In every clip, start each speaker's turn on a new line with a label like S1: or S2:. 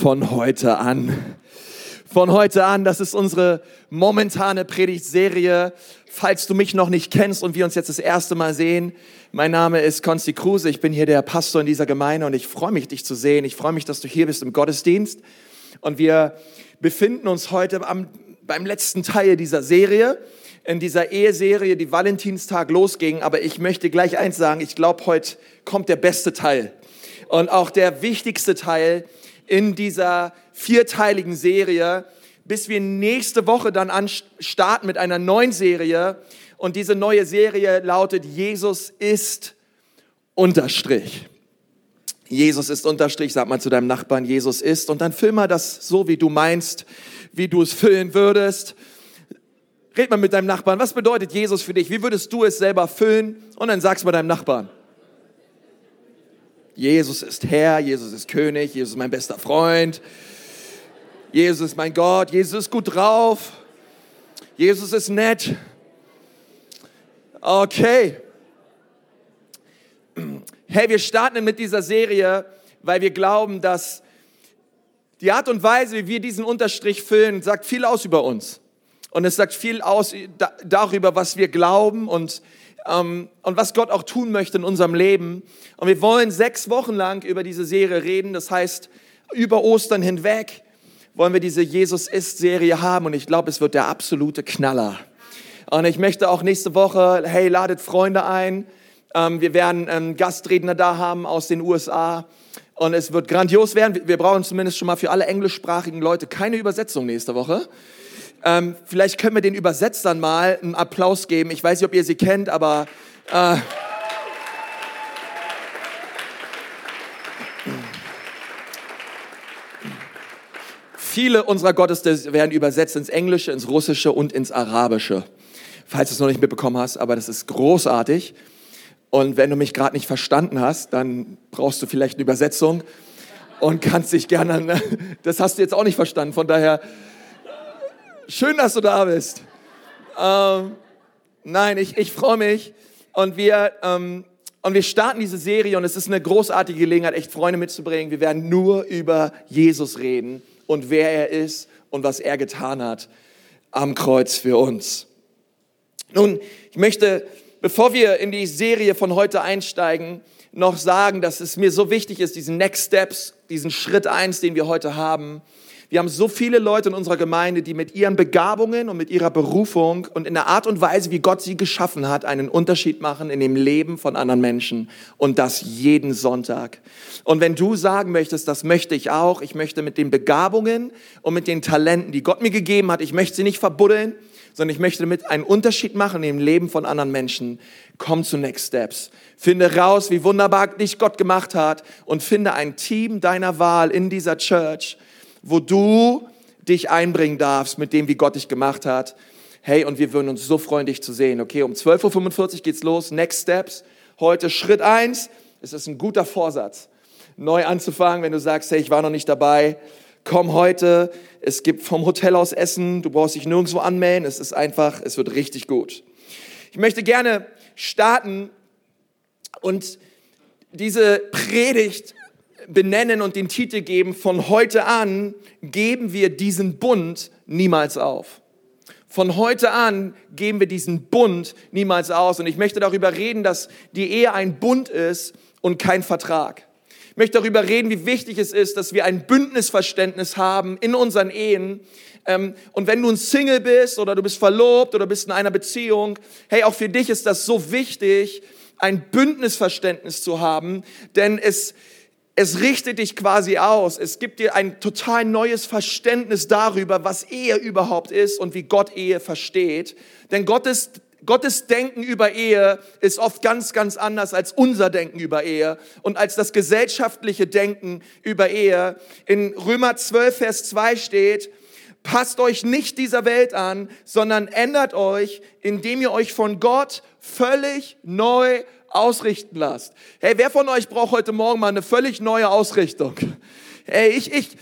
S1: von heute an. Von heute an, das ist unsere momentane Predigtserie. Falls du mich noch nicht kennst und wir uns jetzt das erste Mal sehen, mein Name ist Konsti Kruse, ich bin hier der Pastor in dieser Gemeinde und ich freue mich, dich zu sehen. Ich freue mich, dass du hier bist im Gottesdienst. Und wir befinden uns heute am, beim letzten Teil dieser Serie, in dieser Eheserie, die Valentinstag losging. Aber ich möchte gleich eins sagen, ich glaube, heute kommt der beste Teil und auch der wichtigste Teil in dieser vierteiligen Serie, bis wir nächste Woche dann starten mit einer neuen Serie. Und diese neue Serie lautet Jesus ist Unterstrich. Jesus ist Unterstrich, sag mal zu deinem Nachbarn, Jesus ist. Und dann füll mal das so, wie du meinst, wie du es füllen würdest. Red mal mit deinem Nachbarn, was bedeutet Jesus für dich? Wie würdest du es selber füllen? Und dann sag's mal deinem Nachbarn. Jesus ist Herr, Jesus ist König, Jesus ist mein bester Freund, Jesus ist mein Gott, Jesus ist gut drauf, Jesus ist nett. Okay. Hey, wir starten mit dieser Serie, weil wir glauben, dass die Art und Weise, wie wir diesen Unterstrich füllen, sagt viel aus über uns. Und es sagt viel aus darüber, was wir glauben und und was Gott auch tun möchte in unserem Leben. Und wir wollen sechs Wochen lang über diese Serie reden. Das heißt, über Ostern hinweg wollen wir diese Jesus ist Serie haben. Und ich glaube, es wird der absolute Knaller. Und ich möchte auch nächste Woche, hey, ladet Freunde ein. Ähm, wir werden ähm, Gastredner da haben aus den USA. Und es wird grandios werden. Wir brauchen zumindest schon mal für alle englischsprachigen Leute keine Übersetzung nächste Woche. Ähm, vielleicht können wir den Übersetzern mal einen Applaus geben. Ich weiß nicht, ob ihr sie kennt, aber äh, viele unserer Gottesdienste werden übersetzt ins Englische, ins Russische und ins Arabische. Falls du es noch nicht mitbekommen hast, aber das ist großartig. Und wenn du mich gerade nicht verstanden hast, dann brauchst du vielleicht eine Übersetzung und kannst dich gerne, das hast du jetzt auch nicht verstanden, von daher Schön, dass du da bist. Ähm, nein, ich, ich freue mich. Und wir, ähm, und wir starten diese Serie und es ist eine großartige Gelegenheit, echt Freunde mitzubringen. Wir werden nur über Jesus reden und wer er ist und was er getan hat am Kreuz für uns. Nun, ich möchte, bevor wir in die Serie von heute einsteigen, noch sagen, dass es mir so wichtig ist, diesen Next Steps, diesen Schritt eins, den wir heute haben, wir haben so viele Leute in unserer Gemeinde, die mit ihren Begabungen und mit ihrer Berufung und in der Art und Weise, wie Gott sie geschaffen hat, einen Unterschied machen in dem Leben von anderen Menschen. Und das jeden Sonntag. Und wenn du sagen möchtest, das möchte ich auch, ich möchte mit den Begabungen und mit den Talenten, die Gott mir gegeben hat, ich möchte sie nicht verbuddeln, sondern ich möchte damit einen Unterschied machen im Leben von anderen Menschen. Komm zu Next Steps. Finde raus, wie wunderbar dich Gott gemacht hat und finde ein Team deiner Wahl in dieser Church, wo du dich einbringen darfst mit dem, wie Gott dich gemacht hat. Hey, und wir würden uns so freuen, dich zu sehen. Okay, um 12.45 Uhr geht's los. Next Steps. Heute Schritt eins. Es ist ein guter Vorsatz, neu anzufangen, wenn du sagst, hey, ich war noch nicht dabei. Komm heute. Es gibt vom Hotel aus Essen. Du brauchst dich nirgendwo anmelden. Es ist einfach, es wird richtig gut. Ich möchte gerne starten und diese Predigt benennen und den Titel geben, von heute an geben wir diesen Bund niemals auf. Von heute an geben wir diesen Bund niemals aus. Und ich möchte darüber reden, dass die Ehe ein Bund ist und kein Vertrag. Ich möchte darüber reden, wie wichtig es ist, dass wir ein Bündnisverständnis haben in unseren Ehen. Ähm, und wenn du ein Single bist oder du bist verlobt oder bist in einer Beziehung, hey, auch für dich ist das so wichtig, ein Bündnisverständnis zu haben, denn es, es richtet dich quasi aus. Es gibt dir ein total neues Verständnis darüber, was Ehe überhaupt ist und wie Gott Ehe versteht. Denn Gottes, Gottes Denken über Ehe ist oft ganz, ganz anders als unser Denken über Ehe und als das gesellschaftliche Denken über Ehe. In Römer 12, Vers 2 steht, passt euch nicht dieser Welt an, sondern ändert euch, indem ihr euch von Gott völlig neu ausrichten lasst. Hey, wer von euch braucht heute Morgen mal eine völlig neue Ausrichtung? Hey, ich, ich,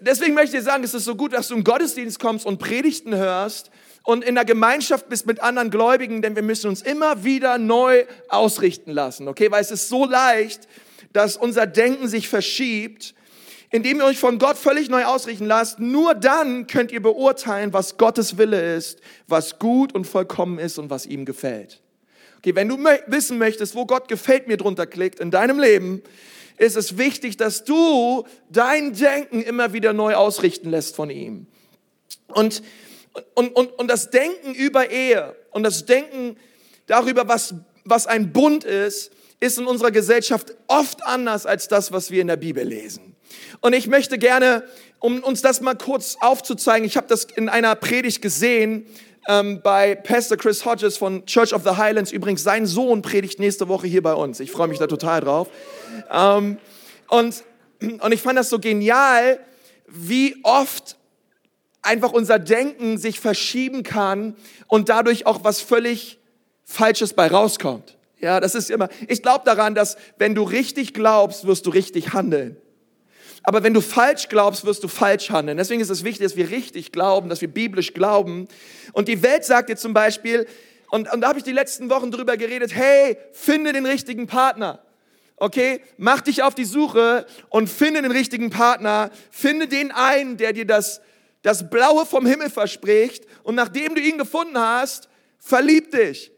S1: deswegen möchte ich sagen, es ist so gut, dass du im Gottesdienst kommst und Predigten hörst und in der Gemeinschaft bist mit anderen Gläubigen, denn wir müssen uns immer wieder neu ausrichten lassen, okay? Weil es ist so leicht, dass unser Denken sich verschiebt indem ihr euch von Gott völlig neu ausrichten lasst, nur dann könnt ihr beurteilen, was Gottes Wille ist, was gut und vollkommen ist und was ihm gefällt. Okay, wenn du wissen möchtest, wo Gott gefällt mir drunter klickt in deinem Leben, ist es wichtig, dass du dein Denken immer wieder neu ausrichten lässt von ihm. Und, und, und, und das Denken über Ehe und das Denken darüber, was, was ein Bund ist, ist in unserer Gesellschaft oft anders als das, was wir in der Bibel lesen. Und ich möchte gerne, um uns das mal kurz aufzuzeigen, ich habe das in einer Predigt gesehen ähm, bei Pastor Chris Hodges von Church of the Highlands. Übrigens, sein Sohn predigt nächste Woche hier bei uns. Ich freue mich da total drauf. Ähm, und, und ich fand das so genial, wie oft einfach unser Denken sich verschieben kann und dadurch auch was völlig Falsches bei rauskommt. Ja, das ist immer, ich glaube daran, dass wenn du richtig glaubst, wirst du richtig handeln. Aber wenn du falsch glaubst, wirst du falsch handeln. Deswegen ist es wichtig, dass wir richtig glauben, dass wir biblisch glauben. Und die Welt sagt dir zum Beispiel, und, und da habe ich die letzten Wochen drüber geredet, hey, finde den richtigen Partner. Okay, mach dich auf die Suche und finde den richtigen Partner. Finde den einen, der dir das, das Blaue vom Himmel verspricht. Und nachdem du ihn gefunden hast, verlieb dich.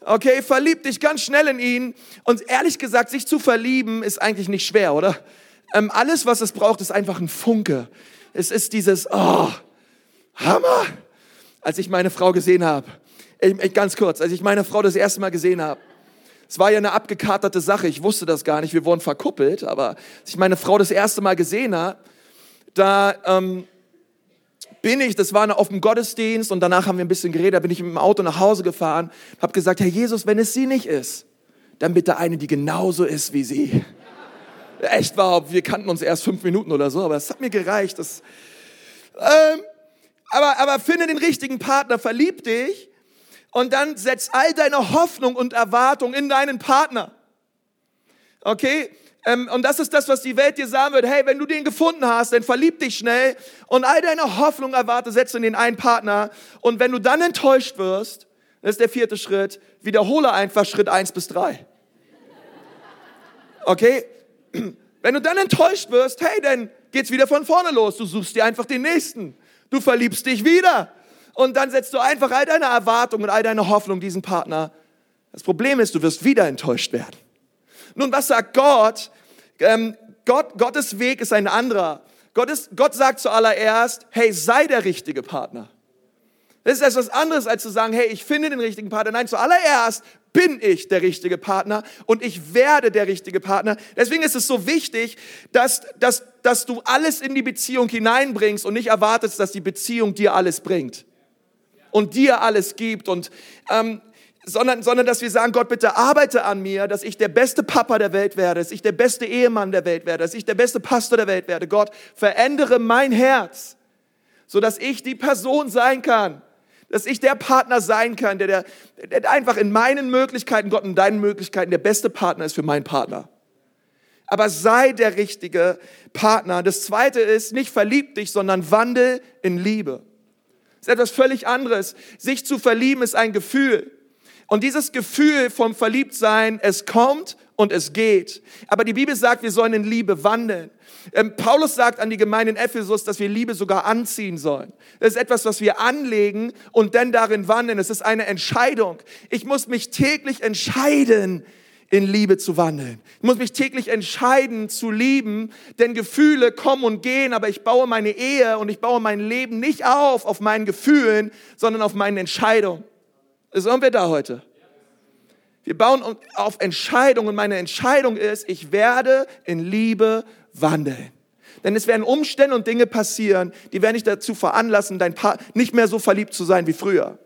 S1: Okay, verlieb dich ganz schnell in ihn. Und ehrlich gesagt, sich zu verlieben ist eigentlich nicht schwer, oder? Ähm, alles, was es braucht, ist einfach ein Funke. Es ist dieses, oh, Hammer. Als ich meine Frau gesehen habe, ganz kurz, als ich meine Frau das erste Mal gesehen habe, es war ja eine abgekaterte Sache, ich wusste das gar nicht, wir wurden verkuppelt, aber als ich meine Frau das erste Mal gesehen habe, da ähm, bin ich, das war auf dem Gottesdienst und danach haben wir ein bisschen geredet, da bin ich mit dem Auto nach Hause gefahren, habe gesagt, Herr Jesus, wenn es sie nicht ist, dann bitte eine, die genauso ist wie sie. Echt war, wir kannten uns erst fünf Minuten oder so, aber es hat mir gereicht. Das, ähm, aber, aber finde den richtigen Partner, verlieb dich und dann setz all deine Hoffnung und Erwartung in deinen Partner. Okay? Ähm, und das ist das, was die Welt dir sagen wird. Hey, wenn du den gefunden hast, dann verlieb dich schnell und all deine Hoffnung erwarte, setze in den einen Partner. Und wenn du dann enttäuscht wirst, das ist der vierte Schritt, wiederhole einfach Schritt eins bis drei. Okay? Wenn du dann enttäuscht wirst, hey, dann geht's wieder von vorne los. Du suchst dir einfach den nächsten. Du verliebst dich wieder. Und dann setzt du einfach all deine Erwartungen und all deine Hoffnung diesen Partner. Das Problem ist, du wirst wieder enttäuscht werden. Nun, was sagt Gott? Ähm, Gott Gottes Weg ist ein anderer. Gott, ist, Gott sagt zuallererst, hey, sei der richtige Partner. Das ist etwas anderes, als zu sagen, hey, ich finde den richtigen Partner. Nein, zuallererst bin ich der richtige Partner und ich werde der richtige Partner. Deswegen ist es so wichtig, dass, dass, dass du alles in die Beziehung hineinbringst und nicht erwartest, dass die Beziehung dir alles bringt und dir alles gibt und ähm, sondern, sondern dass wir sagen, Gott, bitte arbeite an mir, dass ich der beste Papa der Welt werde, dass ich der beste Ehemann der Welt werde, dass ich der beste Pastor der Welt werde. Gott, verändere mein Herz, so dass ich die Person sein kann, dass ich der Partner sein kann, der, der, der einfach in meinen Möglichkeiten, Gott in deinen Möglichkeiten der beste Partner ist für meinen Partner. Aber sei der richtige Partner. Das zweite ist, nicht verlieb dich, sondern wandel in Liebe. Das ist etwas völlig anderes. Sich zu verlieben ist ein Gefühl. Und dieses Gefühl vom Verliebtsein, es kommt und es geht. Aber die Bibel sagt, wir sollen in Liebe wandeln. Ähm, Paulus sagt an die Gemeinde in Ephesus, dass wir Liebe sogar anziehen sollen. Das ist etwas, was wir anlegen und dann darin wandeln. Es ist eine Entscheidung. Ich muss mich täglich entscheiden, in Liebe zu wandeln. Ich muss mich täglich entscheiden zu lieben, denn Gefühle kommen und gehen, aber ich baue meine Ehe und ich baue mein Leben nicht auf auf meinen Gefühlen, sondern auf meinen Entscheidungen. Sind wir da heute? Wir bauen auf Entscheidungen. Meine Entscheidung ist, ich werde in Liebe wandeln. Denn es werden Umstände und Dinge passieren, die werden dich dazu veranlassen, dein Paar nicht mehr so verliebt zu sein wie früher.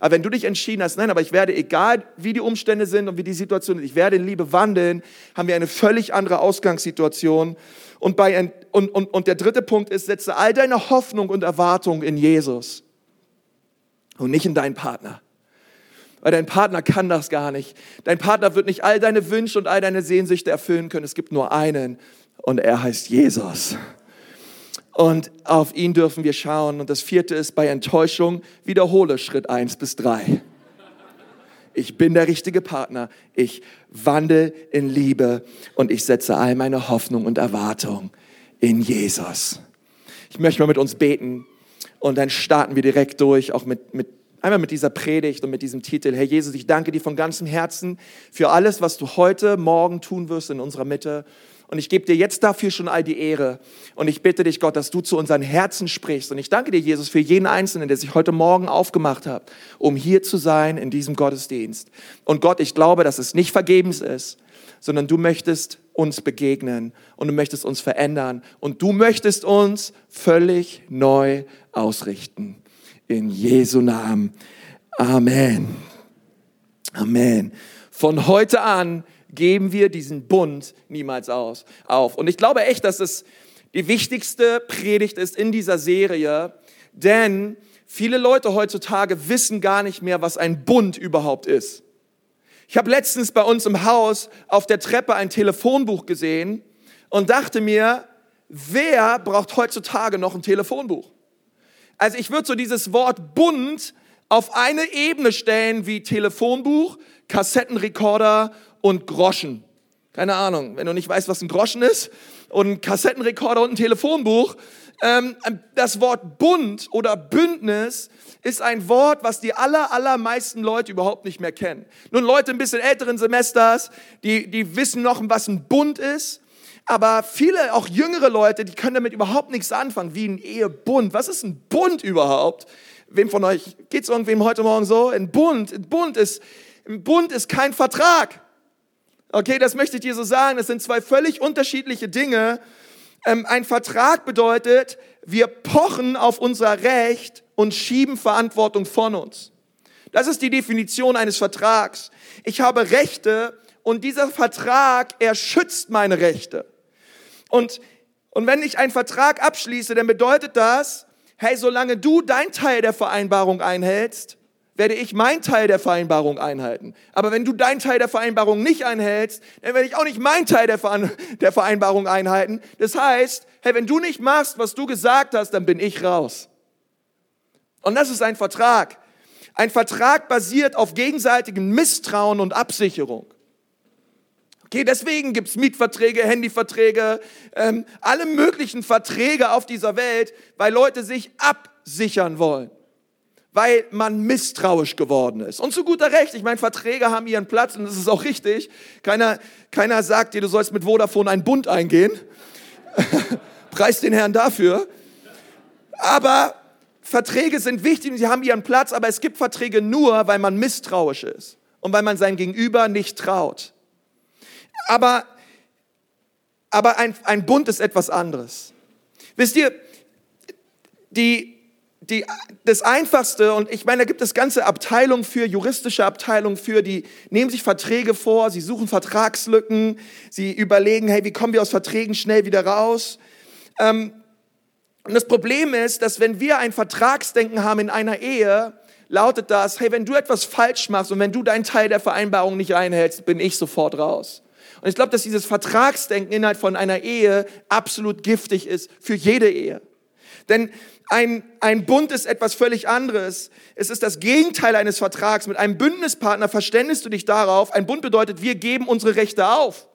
S1: Aber wenn du dich entschieden hast, nein, aber ich werde, egal wie die Umstände sind und wie die Situation ist, ich werde in Liebe wandeln, haben wir eine völlig andere Ausgangssituation. Und, bei, und, und, und der dritte Punkt ist, setze all deine Hoffnung und Erwartung in Jesus und nicht in deinen Partner weil dein Partner kann das gar nicht. Dein Partner wird nicht all deine Wünsche und all deine Sehnsüchte erfüllen können. Es gibt nur einen und er heißt Jesus. Und auf ihn dürfen wir schauen. Und das vierte ist bei Enttäuschung, wiederhole Schritt eins bis drei. Ich bin der richtige Partner. Ich wandle in Liebe und ich setze all meine Hoffnung und Erwartung in Jesus. Ich möchte mal mit uns beten und dann starten wir direkt durch, auch mit, mit einmal mit dieser Predigt und mit diesem Titel. Herr Jesus, ich danke dir von ganzem Herzen für alles, was du heute, morgen tun wirst in unserer Mitte. Und ich gebe dir jetzt dafür schon all die Ehre. Und ich bitte dich, Gott, dass du zu unseren Herzen sprichst. Und ich danke dir, Jesus, für jeden Einzelnen, der sich heute Morgen aufgemacht hat, um hier zu sein in diesem Gottesdienst. Und Gott, ich glaube, dass es nicht vergebens ist, sondern du möchtest uns begegnen und du möchtest uns verändern und du möchtest uns völlig neu ausrichten. In Jesu Namen. Amen. Amen. Von heute an geben wir diesen Bund niemals aus, auf. Und ich glaube echt, dass es die wichtigste Predigt ist in dieser Serie, denn viele Leute heutzutage wissen gar nicht mehr, was ein Bund überhaupt ist. Ich habe letztens bei uns im Haus auf der Treppe ein Telefonbuch gesehen und dachte mir, wer braucht heutzutage noch ein Telefonbuch? Also ich würde so dieses Wort Bund auf eine Ebene stellen wie Telefonbuch, Kassettenrekorder und Groschen. Keine Ahnung, wenn du nicht weißt, was ein Groschen ist und ein Kassettenrekorder und ein Telefonbuch. Ähm, das Wort Bund oder Bündnis ist ein Wort, was die aller, allermeisten Leute überhaupt nicht mehr kennen. Nun Leute ein bisschen älteren Semesters, die, die wissen noch, was ein Bund ist. Aber viele, auch jüngere Leute, die können damit überhaupt nichts anfangen, wie ein Ehebund. Was ist ein Bund überhaupt? Wem von euch geht's irgendwem heute Morgen so? Ein Bund, ein Bund ist, ein Bund ist kein Vertrag. Okay, das möchte ich dir so sagen. Das sind zwei völlig unterschiedliche Dinge. Ähm, ein Vertrag bedeutet, wir pochen auf unser Recht und schieben Verantwortung von uns. Das ist die Definition eines Vertrags. Ich habe Rechte und dieser Vertrag, er schützt meine Rechte. Und, und wenn ich einen Vertrag abschließe, dann bedeutet das, hey, solange du dein Teil der Vereinbarung einhältst, werde ich mein Teil der Vereinbarung einhalten. Aber wenn du dein Teil der Vereinbarung nicht einhältst, dann werde ich auch nicht mein Teil der, der Vereinbarung einhalten. Das heißt, hey, wenn du nicht machst, was du gesagt hast, dann bin ich raus. Und das ist ein Vertrag. Ein Vertrag basiert auf gegenseitigem Misstrauen und Absicherung. Okay, deswegen gibt's Mietverträge, Handyverträge, ähm, alle möglichen Verträge auf dieser Welt, weil Leute sich absichern wollen weil man misstrauisch geworden ist. Und zu guter Recht, ich meine, Verträge haben ihren Platz und das ist auch richtig. Keiner, keiner sagt dir, du sollst mit Vodafone einen Bund eingehen. Preis den Herrn dafür. Aber Verträge sind wichtig und sie haben ihren Platz, aber es gibt Verträge nur, weil man misstrauisch ist und weil man seinem Gegenüber nicht traut. Aber, aber ein, ein Bund ist etwas anderes. Wisst ihr, die, die, das Einfachste, und ich meine, da gibt es ganze Abteilungen für, juristische Abteilungen für, die nehmen sich Verträge vor, sie suchen Vertragslücken, sie überlegen, hey, wie kommen wir aus Verträgen schnell wieder raus? Ähm, und das Problem ist, dass wenn wir ein Vertragsdenken haben in einer Ehe, lautet das, hey, wenn du etwas falsch machst und wenn du deinen Teil der Vereinbarung nicht einhältst, bin ich sofort raus. Und ich glaube, dass dieses Vertragsdenken innerhalb von einer Ehe absolut giftig ist für jede Ehe. Denn ein, ein Bund ist etwas völlig anderes. Es ist das Gegenteil eines Vertrags. Mit einem Bündnispartner verständigst du dich darauf. Ein Bund bedeutet, wir geben unsere Rechte auf.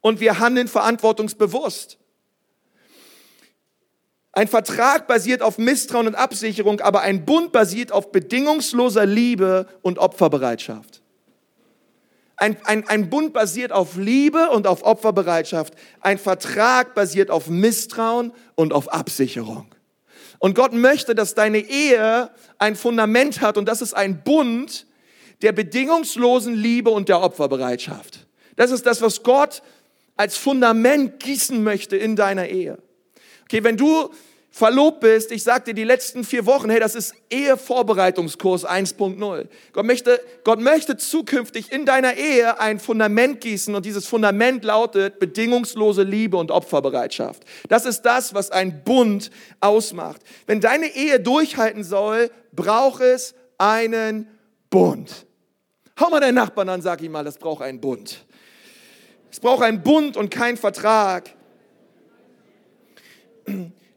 S1: Und wir handeln verantwortungsbewusst. Ein Vertrag basiert auf Misstrauen und Absicherung, aber ein Bund basiert auf bedingungsloser Liebe und Opferbereitschaft. Ein, ein, ein Bund basiert auf Liebe und auf Opferbereitschaft. Ein Vertrag basiert auf Misstrauen und auf Absicherung. Und Gott möchte, dass deine Ehe ein Fundament hat und das ist ein Bund der bedingungslosen Liebe und der Opferbereitschaft. Das ist das, was Gott als Fundament gießen möchte in deiner Ehe. Okay, wenn du verlobt bist, ich sagte die letzten vier Wochen, hey, das ist Ehevorbereitungskurs 1.0. Gott möchte, Gott möchte zukünftig in deiner Ehe ein Fundament gießen und dieses Fundament lautet bedingungslose Liebe und Opferbereitschaft. Das ist das, was ein Bund ausmacht. Wenn deine Ehe durchhalten soll, braucht es einen Bund. Hau mal deinen Nachbarn an, sag ihm mal, das braucht einen Bund. Es braucht einen Bund und kein Vertrag.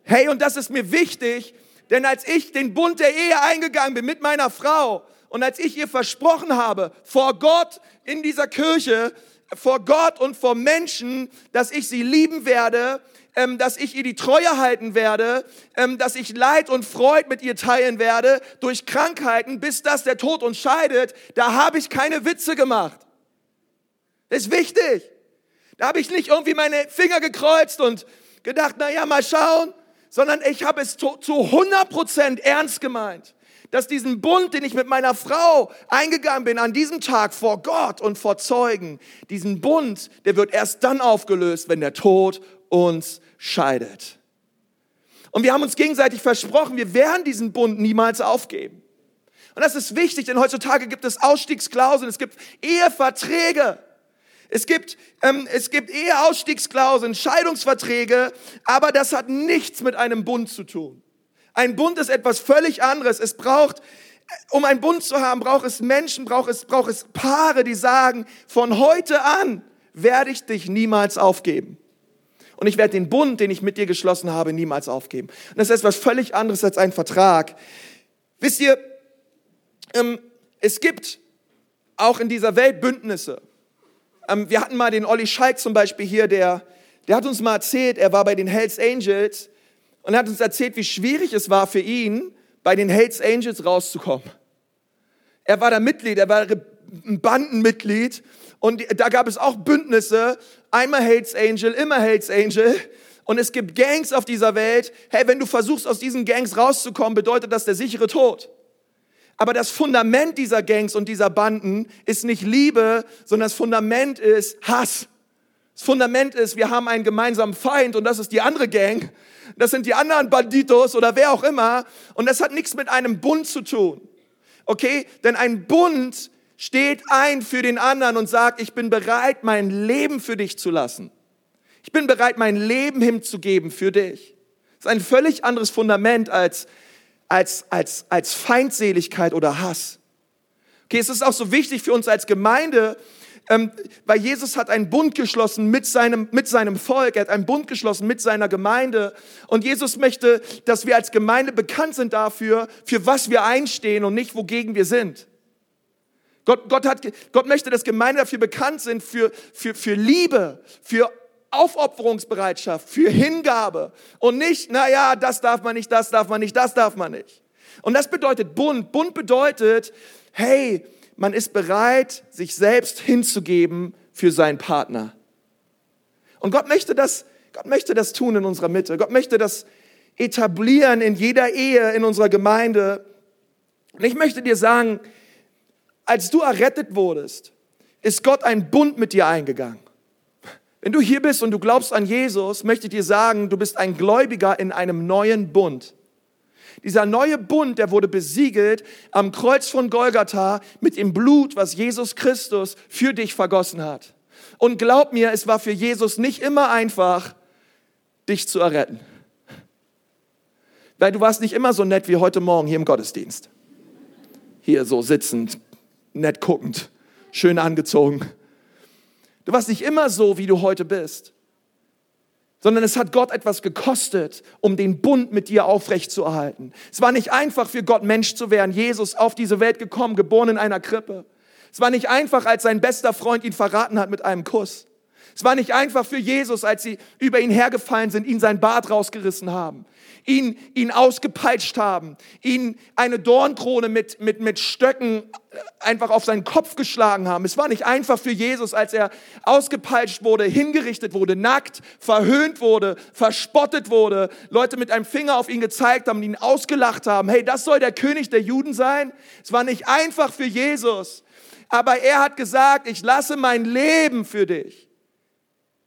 S1: Hey, und das ist mir wichtig, denn als ich den Bund der Ehe eingegangen bin mit meiner Frau und als ich ihr versprochen habe, vor Gott in dieser Kirche, vor Gott und vor Menschen, dass ich sie lieben werde, ähm, dass ich ihr die Treue halten werde, ähm, dass ich Leid und Freud mit ihr teilen werde durch Krankheiten, bis das der Tod uns scheidet. Da habe ich keine Witze gemacht. Das ist wichtig. Da habe ich nicht irgendwie meine Finger gekreuzt und gedacht, na ja, mal schauen, sondern ich habe es zu, zu 100 Prozent ernst gemeint dass diesen Bund, den ich mit meiner Frau eingegangen bin, an diesem Tag vor Gott und vor Zeugen, diesen Bund, der wird erst dann aufgelöst, wenn der Tod uns scheidet. Und wir haben uns gegenseitig versprochen, wir werden diesen Bund niemals aufgeben. Und das ist wichtig, denn heutzutage gibt es Ausstiegsklauseln, es gibt Eheverträge. Es gibt, ähm, es gibt Eheausstiegsklauseln, Scheidungsverträge, aber das hat nichts mit einem Bund zu tun. Ein Bund ist etwas völlig anderes. Es braucht, um einen Bund zu haben, braucht es Menschen, braucht es, braucht es Paare, die sagen, von heute an werde ich dich niemals aufgeben. Und ich werde den Bund, den ich mit dir geschlossen habe, niemals aufgeben. Und das ist etwas völlig anderes als ein Vertrag. Wisst ihr, ähm, es gibt auch in dieser Welt Bündnisse. Ähm, wir hatten mal den Olli Schalk zum Beispiel hier, der, der hat uns mal erzählt, er war bei den Hells Angels und er hat uns erzählt, wie schwierig es war für ihn, bei den Hells Angels rauszukommen. Er war da Mitglied, er war ein Bandenmitglied und da gab es auch Bündnisse, einmal Hells Angel, immer Hells Angel. Und es gibt Gangs auf dieser Welt. Hey, wenn du versuchst, aus diesen Gangs rauszukommen, bedeutet das der sichere Tod. Aber das Fundament dieser Gangs und dieser Banden ist nicht Liebe, sondern das Fundament ist Hass. Das Fundament ist, wir haben einen gemeinsamen Feind und das ist die andere Gang das sind die anderen Banditos oder wer auch immer. Und das hat nichts mit einem Bund zu tun. Okay? Denn ein Bund steht ein für den anderen und sagt, ich bin bereit, mein Leben für dich zu lassen. Ich bin bereit, mein Leben hinzugeben für dich. Das ist ein völlig anderes Fundament als, als, als, als Feindseligkeit oder Hass. Okay, es ist auch so wichtig für uns als Gemeinde, ähm, weil Jesus hat einen Bund geschlossen mit seinem, mit seinem Volk, er hat einen Bund geschlossen mit seiner Gemeinde. Und Jesus möchte, dass wir als Gemeinde bekannt sind dafür, für was wir einstehen und nicht wogegen wir sind. Gott, Gott, hat, Gott möchte, dass Gemeinde dafür bekannt sind, für, für, für Liebe, für Aufopferungsbereitschaft, für Hingabe und nicht, naja, das darf man nicht, das darf man nicht, das darf man nicht. Und das bedeutet Bund. Bund bedeutet, hey, man ist bereit, sich selbst hinzugeben für seinen Partner. Und Gott möchte das, Gott möchte das tun in unserer Mitte. Gott möchte das etablieren in jeder Ehe, in unserer Gemeinde. Und ich möchte dir sagen, als du errettet wurdest, ist Gott ein Bund mit dir eingegangen. Wenn du hier bist und du glaubst an Jesus, möchte ich dir sagen, du bist ein Gläubiger in einem neuen Bund. Dieser neue Bund, der wurde besiegelt am Kreuz von Golgatha mit dem Blut, was Jesus Christus für dich vergossen hat. Und glaub mir, es war für Jesus nicht immer einfach, dich zu erretten. Weil du warst nicht immer so nett wie heute Morgen hier im Gottesdienst. Hier so sitzend, nett guckend, schön angezogen. Du warst nicht immer so, wie du heute bist sondern es hat Gott etwas gekostet, um den Bund mit dir aufrechtzuerhalten. Es war nicht einfach für Gott Mensch zu werden, Jesus auf diese Welt gekommen, geboren in einer Krippe. Es war nicht einfach, als sein bester Freund ihn verraten hat mit einem Kuss. Es war nicht einfach für Jesus, als sie über ihn hergefallen sind, ihn sein Bart rausgerissen haben ihn, ihn ausgepeitscht haben, ihn eine Dornkrone mit, mit, mit Stöcken einfach auf seinen Kopf geschlagen haben. Es war nicht einfach für Jesus, als er ausgepeitscht wurde, hingerichtet wurde, nackt, verhöhnt wurde, verspottet wurde, Leute mit einem Finger auf ihn gezeigt haben, ihn ausgelacht haben. Hey, das soll der König der Juden sein? Es war nicht einfach für Jesus, aber er hat gesagt, ich lasse mein Leben für dich.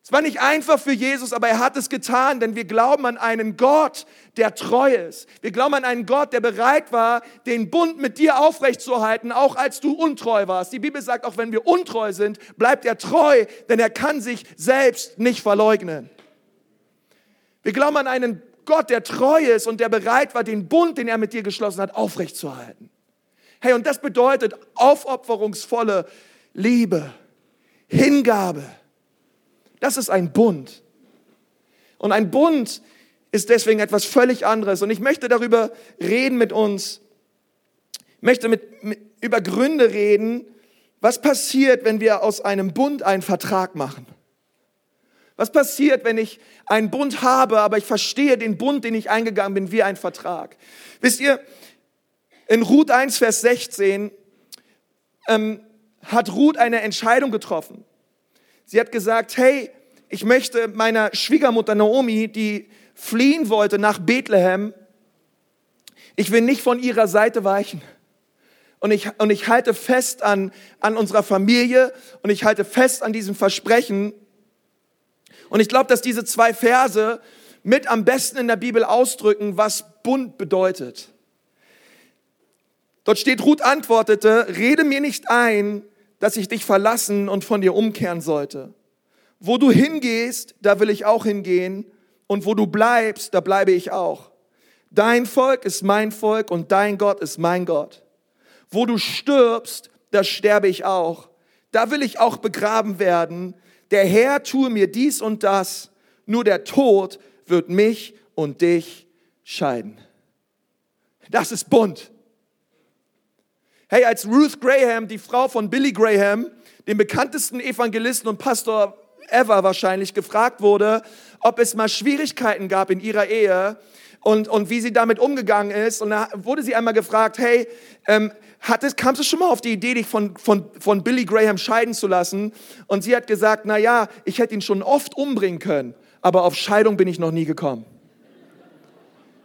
S1: Es war nicht einfach für Jesus, aber er hat es getan, denn wir glauben an einen Gott, der treu ist. Wir glauben an einen Gott, der bereit war, den Bund mit dir aufrechtzuerhalten, auch als du untreu warst. Die Bibel sagt, auch wenn wir untreu sind, bleibt er treu, denn er kann sich selbst nicht verleugnen. Wir glauben an einen Gott, der treu ist und der bereit war, den Bund, den er mit dir geschlossen hat, aufrechtzuerhalten. Hey, und das bedeutet aufopferungsvolle Liebe, Hingabe das ist ein Bund. Und ein Bund ist deswegen etwas völlig anderes. Und ich möchte darüber reden mit uns. Möchte mit, mit, über Gründe reden, Was passiert, wenn wir aus einem Bund einen Vertrag machen? Was passiert, wenn ich einen Bund habe, aber ich verstehe den Bund, den ich eingegangen bin, wie ein Vertrag? Wisst ihr, in Ruth 1, Vers 16 ähm, hat Ruth eine Entscheidung getroffen. Sie hat gesagt, hey, ich möchte meiner Schwiegermutter Naomi, die fliehen wollte nach Bethlehem, ich will nicht von ihrer Seite weichen. Und ich, und ich halte fest an, an unserer Familie und ich halte fest an diesem Versprechen. Und ich glaube, dass diese zwei Verse mit am besten in der Bibel ausdrücken, was Bund bedeutet. Dort steht, Ruth antwortete, rede mir nicht ein, dass ich dich verlassen und von dir umkehren sollte. Wo du hingehst, da will ich auch hingehen, und wo du bleibst, da bleibe ich auch. Dein Volk ist mein Volk und dein Gott ist mein Gott. Wo du stirbst, da sterbe ich auch. Da will ich auch begraben werden. Der Herr tue mir dies und das. Nur der Tod wird mich und dich scheiden. Das ist bunt. Hey, als Ruth Graham, die Frau von Billy Graham, dem bekanntesten Evangelisten und Pastor ever wahrscheinlich, gefragt wurde, ob es mal Schwierigkeiten gab in ihrer Ehe, und, und wie sie damit umgegangen ist. Und da wurde sie einmal gefragt, hey, ähm, hattest, kamst du schon mal auf die Idee, dich von, von, von Billy Graham scheiden zu lassen? Und sie hat gesagt, na ja, ich hätte ihn schon oft umbringen können, aber auf Scheidung bin ich noch nie gekommen.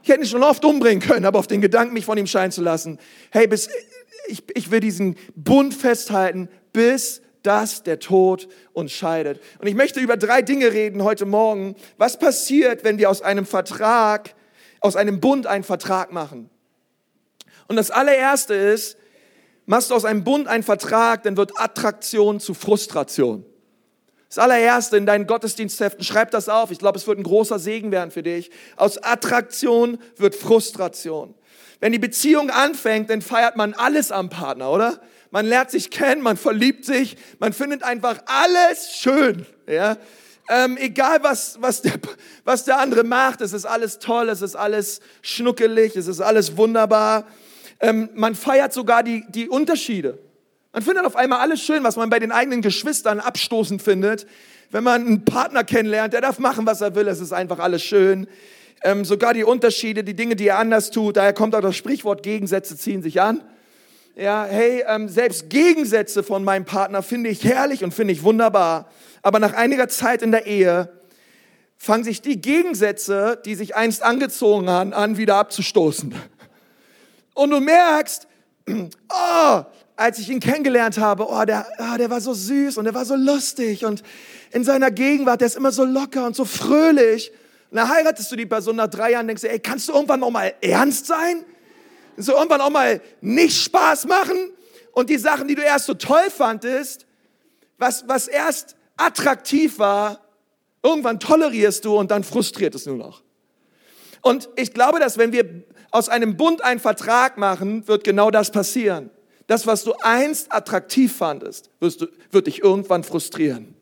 S1: Ich hätte ihn schon oft umbringen können, aber auf den Gedanken, mich von ihm scheiden zu lassen. Hey, bis, ich, ich will diesen Bund festhalten, bis dass der Tod uns scheidet. Und ich möchte über drei Dinge reden heute Morgen. Was passiert, wenn wir aus einem Vertrag aus einem Bund einen Vertrag machen. Und das allererste ist, machst du aus einem Bund einen Vertrag, dann wird Attraktion zu Frustration. Das allererste in deinen Gottesdienstheften, schreib das auf. Ich glaube, es wird ein großer Segen werden für dich. Aus Attraktion wird Frustration. Wenn die Beziehung anfängt, dann feiert man alles am Partner, oder? Man lernt sich kennen, man verliebt sich, man findet einfach alles schön, ja? Ähm, egal was, was, der, was der andere macht, es ist alles toll, es ist alles schnuckelig, es ist alles wunderbar. Ähm, man feiert sogar die, die Unterschiede. Man findet auf einmal alles schön, was man bei den eigenen Geschwistern abstoßend findet. Wenn man einen Partner kennenlernt, der darf machen, was er will, es ist einfach alles schön. Ähm, sogar die Unterschiede, die Dinge, die er anders tut, daher kommt auch das Sprichwort, Gegensätze ziehen sich an. Ja, hey, ähm, selbst Gegensätze von meinem Partner finde ich herrlich und finde ich wunderbar. Aber nach einiger Zeit in der Ehe fangen sich die Gegensätze, die sich einst angezogen haben, an, wieder abzustoßen. Und du merkst, oh, als ich ihn kennengelernt habe, oh, der, oh, der war so süß und der war so lustig und in seiner Gegenwart, der ist immer so locker und so fröhlich. Und dann heiratest du die Person nach drei Jahren denkst, ey, kannst du irgendwann noch mal ernst sein? So irgendwann auch mal nicht Spaß machen? Und die Sachen, die du erst so toll fandest, was, was erst attraktiv war, irgendwann tolerierst du und dann frustriert es nur noch. Und ich glaube, dass wenn wir aus einem Bund einen Vertrag machen, wird genau das passieren. Das, was du einst attraktiv fandest, wirst du, wird dich irgendwann frustrieren.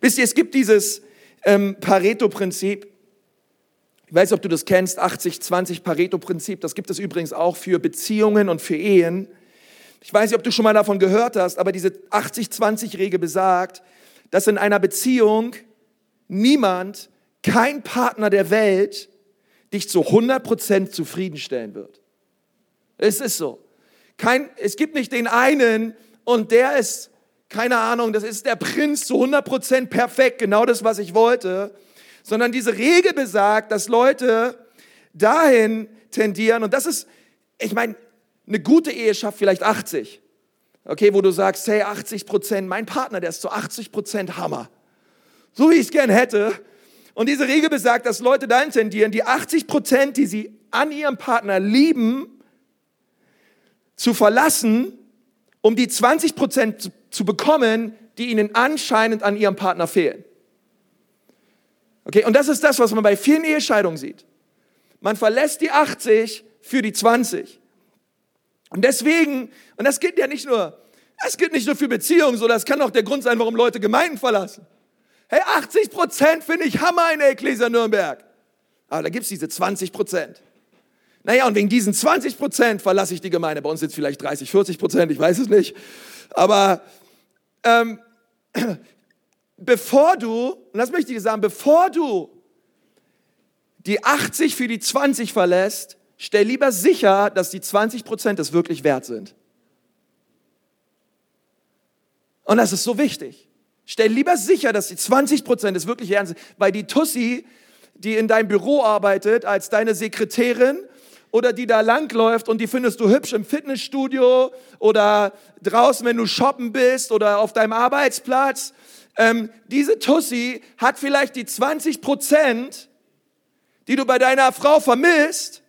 S1: Wisst ihr, es gibt dieses ähm, Pareto-Prinzip. Ich weiß, ob du das kennst, 80-20 Pareto-Prinzip. Das gibt es übrigens auch für Beziehungen und für Ehen. Ich weiß nicht, ob du schon mal davon gehört hast, aber diese 80-20-Regel besagt, dass in einer Beziehung niemand, kein Partner der Welt dich zu 100% zufriedenstellen wird. Es ist so. Kein, es gibt nicht den einen und der ist, keine Ahnung, das ist der Prinz zu 100% perfekt, genau das, was ich wollte, sondern diese Regel besagt, dass Leute dahin tendieren und das ist, ich meine, eine gute Ehe schafft vielleicht 80. Okay, wo du sagst, hey, 80 Prozent, mein Partner, der ist zu 80 Prozent Hammer. So wie ich es gern hätte. Und diese Regel besagt, dass Leute dahin tendieren, die 80 Prozent, die sie an ihrem Partner lieben, zu verlassen, um die 20 Prozent zu, zu bekommen, die ihnen anscheinend an ihrem Partner fehlen. Okay, und das ist das, was man bei vielen Ehescheidungen sieht. Man verlässt die 80 für die 20. Und deswegen, und das gilt ja nicht nur, das gilt nicht nur für Beziehungen, so das kann auch der Grund sein, warum Leute Gemeinden verlassen. Hey, 80 Prozent finde ich Hammer in der Ecclesia Nürnberg. Aber da gibt's diese 20 Prozent. Naja, und wegen diesen 20 Prozent verlasse ich die Gemeinde. Bei uns sind es vielleicht 30, 40 Prozent, ich weiß es nicht. Aber ähm, bevor du, und das möchte ich dir sagen, bevor du die 80 für die 20 verlässt, stell lieber sicher, dass die 20 Prozent es wirklich wert sind. Und das ist so wichtig. Stell lieber sicher, dass die 20 Prozent es wirklich wert sind, weil die Tussi, die in deinem Büro arbeitet als deine Sekretärin oder die da langläuft und die findest du hübsch im Fitnessstudio oder draußen, wenn du shoppen bist oder auf deinem Arbeitsplatz. Ähm, diese Tussi hat vielleicht die 20 Prozent, die du bei deiner Frau vermisst.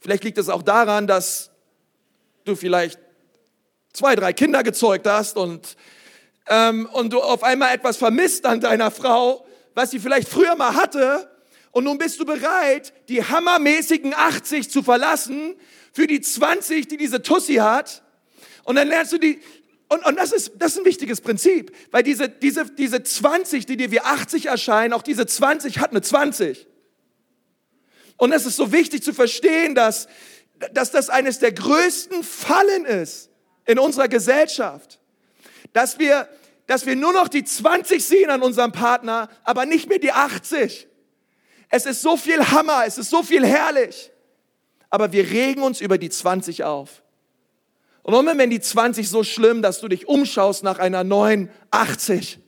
S1: Vielleicht liegt es auch daran, dass du vielleicht zwei, drei Kinder gezeugt hast und, ähm, und du auf einmal etwas vermisst an deiner Frau, was sie vielleicht früher mal hatte und nun bist du bereit, die hammermäßigen 80 zu verlassen für die 20, die diese Tussi hat. Und dann lernst du die, und, und das, ist, das ist ein wichtiges Prinzip, weil diese, diese, diese 20, die dir wie 80 erscheinen, auch diese 20 hat eine 20. Und es ist so wichtig zu verstehen, dass, dass das eines der größten Fallen ist in unserer Gesellschaft. Dass wir, dass wir nur noch die 20 sehen an unserem Partner, aber nicht mehr die 80. Es ist so viel Hammer, es ist so viel herrlich. Aber wir regen uns über die 20 auf. Und immer wenn die 20 so schlimm, dass du dich umschaust nach einer neuen 80.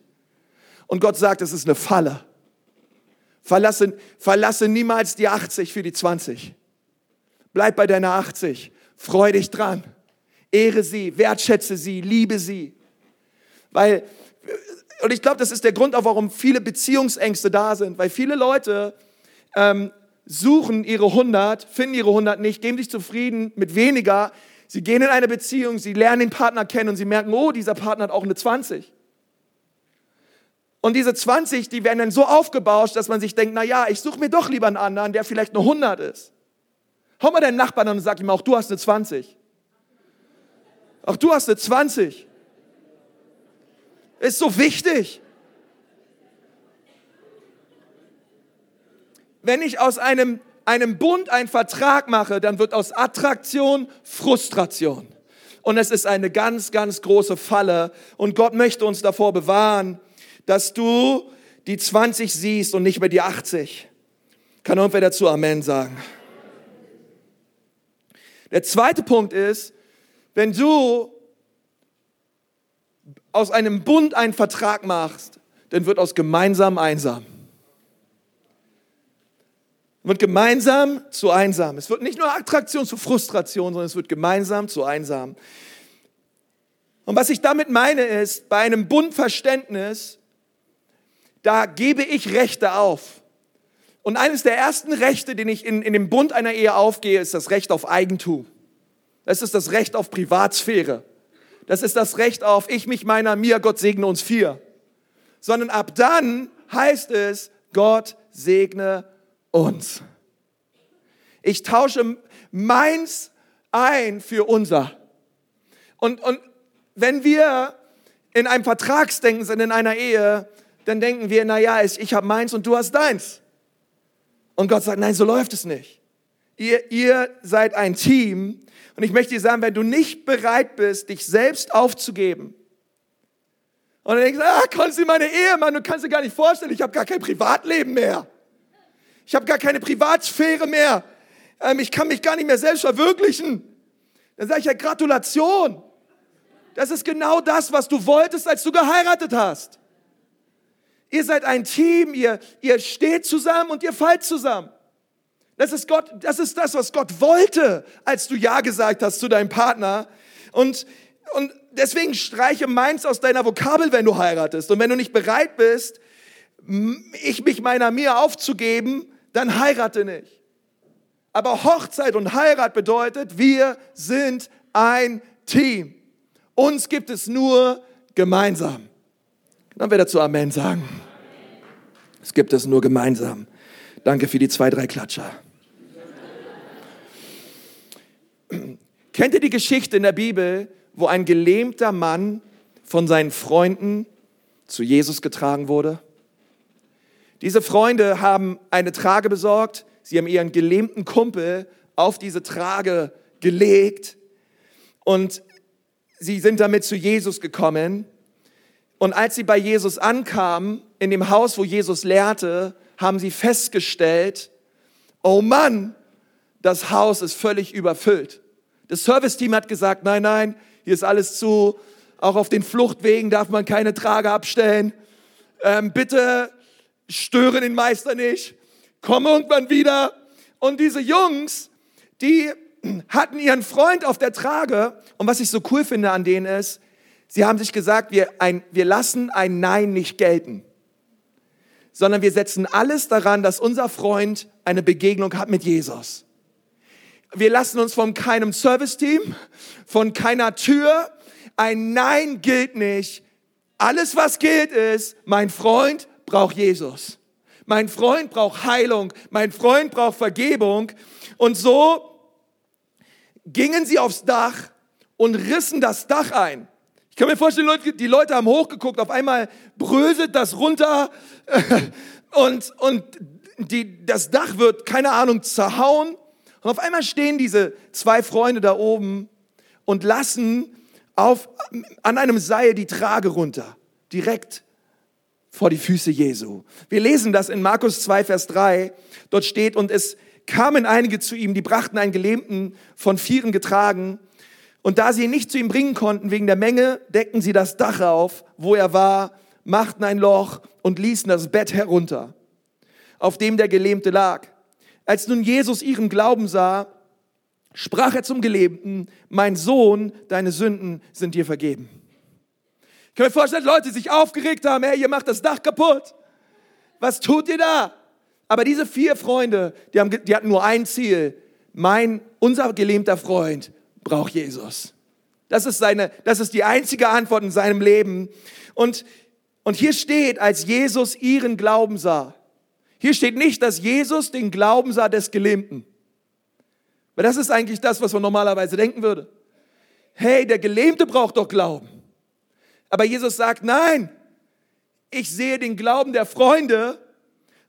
S1: Und Gott sagt, es ist eine Falle. Verlasse, verlasse niemals die 80 für die 20. Bleib bei deiner 80. Freu dich dran. Ehre sie, wertschätze sie, liebe sie. Weil, und ich glaube, das ist der Grund auch, warum viele Beziehungsängste da sind. Weil viele Leute ähm, suchen ihre 100, finden ihre 100 nicht, geben sich zufrieden mit weniger. Sie gehen in eine Beziehung, sie lernen den Partner kennen und sie merken, oh, dieser Partner hat auch eine 20. Und diese 20, die werden dann so aufgebauscht, dass man sich denkt, na ja, ich suche mir doch lieber einen anderen, der vielleicht eine 100 ist. Hau mal deinen Nachbarn an und sag ihm auch, du hast eine 20. Auch du hast eine 20. Ist so wichtig. wenn ich aus einem, einem Bund einen Vertrag mache, dann wird aus Attraktion Frustration. Und es ist eine ganz, ganz große Falle. Und Gott möchte uns davor bewahren, dass du die 20 siehst und nicht mehr die 80. Kann irgendwer dazu Amen sagen? Der zweite Punkt ist, wenn du aus einem Bund einen Vertrag machst, dann wird aus gemeinsam einsam wird gemeinsam zu einsam. Es wird nicht nur Attraktion zu Frustration, sondern es wird gemeinsam zu einsam. Und was ich damit meine ist, bei einem Bundverständnis, da gebe ich Rechte auf. Und eines der ersten Rechte, den ich in, in dem Bund einer Ehe aufgehe, ist das Recht auf Eigentum. Das ist das Recht auf Privatsphäre. Das ist das Recht auf ich, mich, meiner, mir, Gott segne uns vier. Sondern ab dann heißt es, Gott segne uns. Ich tausche meins ein für unser. Und, und wenn wir in einem Vertragsdenken sind, in einer Ehe, dann denken wir, na ja, ich, ich habe meins und du hast deins. Und Gott sagt, nein, so läuft es nicht. Ihr, ihr seid ein Team. Und ich möchte dir sagen, wenn du nicht bereit bist, dich selbst aufzugeben, und dann denkst du, ah, Konsti, meine Ehe, Mann, du kannst dir gar nicht vorstellen, ich habe gar kein Privatleben mehr. Ich habe gar keine Privatsphäre mehr. Ähm, ich kann mich gar nicht mehr selbst verwirklichen. Dann sage ich ja Gratulation. Das ist genau das, was du wolltest, als du geheiratet hast. Ihr seid ein Team, ihr, ihr steht zusammen und ihr fallt zusammen. Das ist Gott, das ist das, was Gott wollte, als du Ja gesagt hast zu deinem Partner. Und, und deswegen streiche meins aus deiner Vokabel, wenn du heiratest. Und wenn du nicht bereit bist, ich mich meiner mir aufzugeben, dann heirate nicht. Aber Hochzeit und Heirat bedeutet, wir sind ein Team. Uns gibt es nur gemeinsam. Dann wir dazu Amen sagen. Es gibt es nur gemeinsam. Danke für die zwei, drei Klatscher. Kennt ihr die Geschichte in der Bibel, wo ein gelähmter Mann von seinen Freunden zu Jesus getragen wurde? Diese Freunde haben eine Trage besorgt. Sie haben ihren gelähmten Kumpel auf diese Trage gelegt und sie sind damit zu Jesus gekommen. Und als sie bei Jesus ankamen, in dem Haus, wo Jesus lehrte, haben sie festgestellt, oh Mann, das Haus ist völlig überfüllt. Das Serviceteam hat gesagt, nein, nein, hier ist alles zu. Auch auf den Fluchtwegen darf man keine Trage abstellen. Ähm, bitte störe den Meister nicht. Komm irgendwann wieder. Und diese Jungs, die hatten ihren Freund auf der Trage. Und was ich so cool finde an denen ist, sie haben sich gesagt, wir, ein, wir lassen ein Nein nicht gelten, sondern wir setzen alles daran, dass unser Freund eine Begegnung hat mit Jesus. Wir lassen uns von keinem Serviceteam, von keiner Tür. Ein Nein gilt nicht. Alles, was gilt, ist, mein Freund braucht Jesus. Mein Freund braucht Heilung. Mein Freund braucht Vergebung. Und so gingen sie aufs Dach und rissen das Dach ein. Ich kann mir vorstellen, die Leute haben hochgeguckt, auf einmal bröselt das runter und, und die, das Dach wird, keine Ahnung, zerhauen. Und auf einmal stehen diese zwei Freunde da oben und lassen auf, an einem Seil die Trage runter, direkt vor die Füße Jesu. Wir lesen das in Markus 2, Vers 3. Dort steht, und es kamen einige zu ihm, die brachten einen Gelähmten von Vieren getragen. Und da sie ihn nicht zu ihm bringen konnten wegen der Menge, deckten sie das Dach auf, wo er war, machten ein Loch und ließen das Bett herunter, auf dem der Gelähmte lag. Als nun Jesus ihren Glauben sah, sprach er zum Gelähmten, mein Sohn, deine Sünden sind dir vergeben. Kann mir vorstellen, Leute sich aufgeregt haben, hey, ihr macht das Dach kaputt. Was tut ihr da? Aber diese vier Freunde, die, haben, die hatten nur ein Ziel. Mein, unser gelähmter Freund braucht Jesus. Das ist seine, das ist die einzige Antwort in seinem Leben. Und, und hier steht, als Jesus ihren Glauben sah, hier steht nicht, dass Jesus den Glauben sah des Gelähmten. Weil das ist eigentlich das, was man normalerweise denken würde. Hey, der Gelähmte braucht doch Glauben. Aber Jesus sagt, nein, ich sehe den Glauben der Freunde.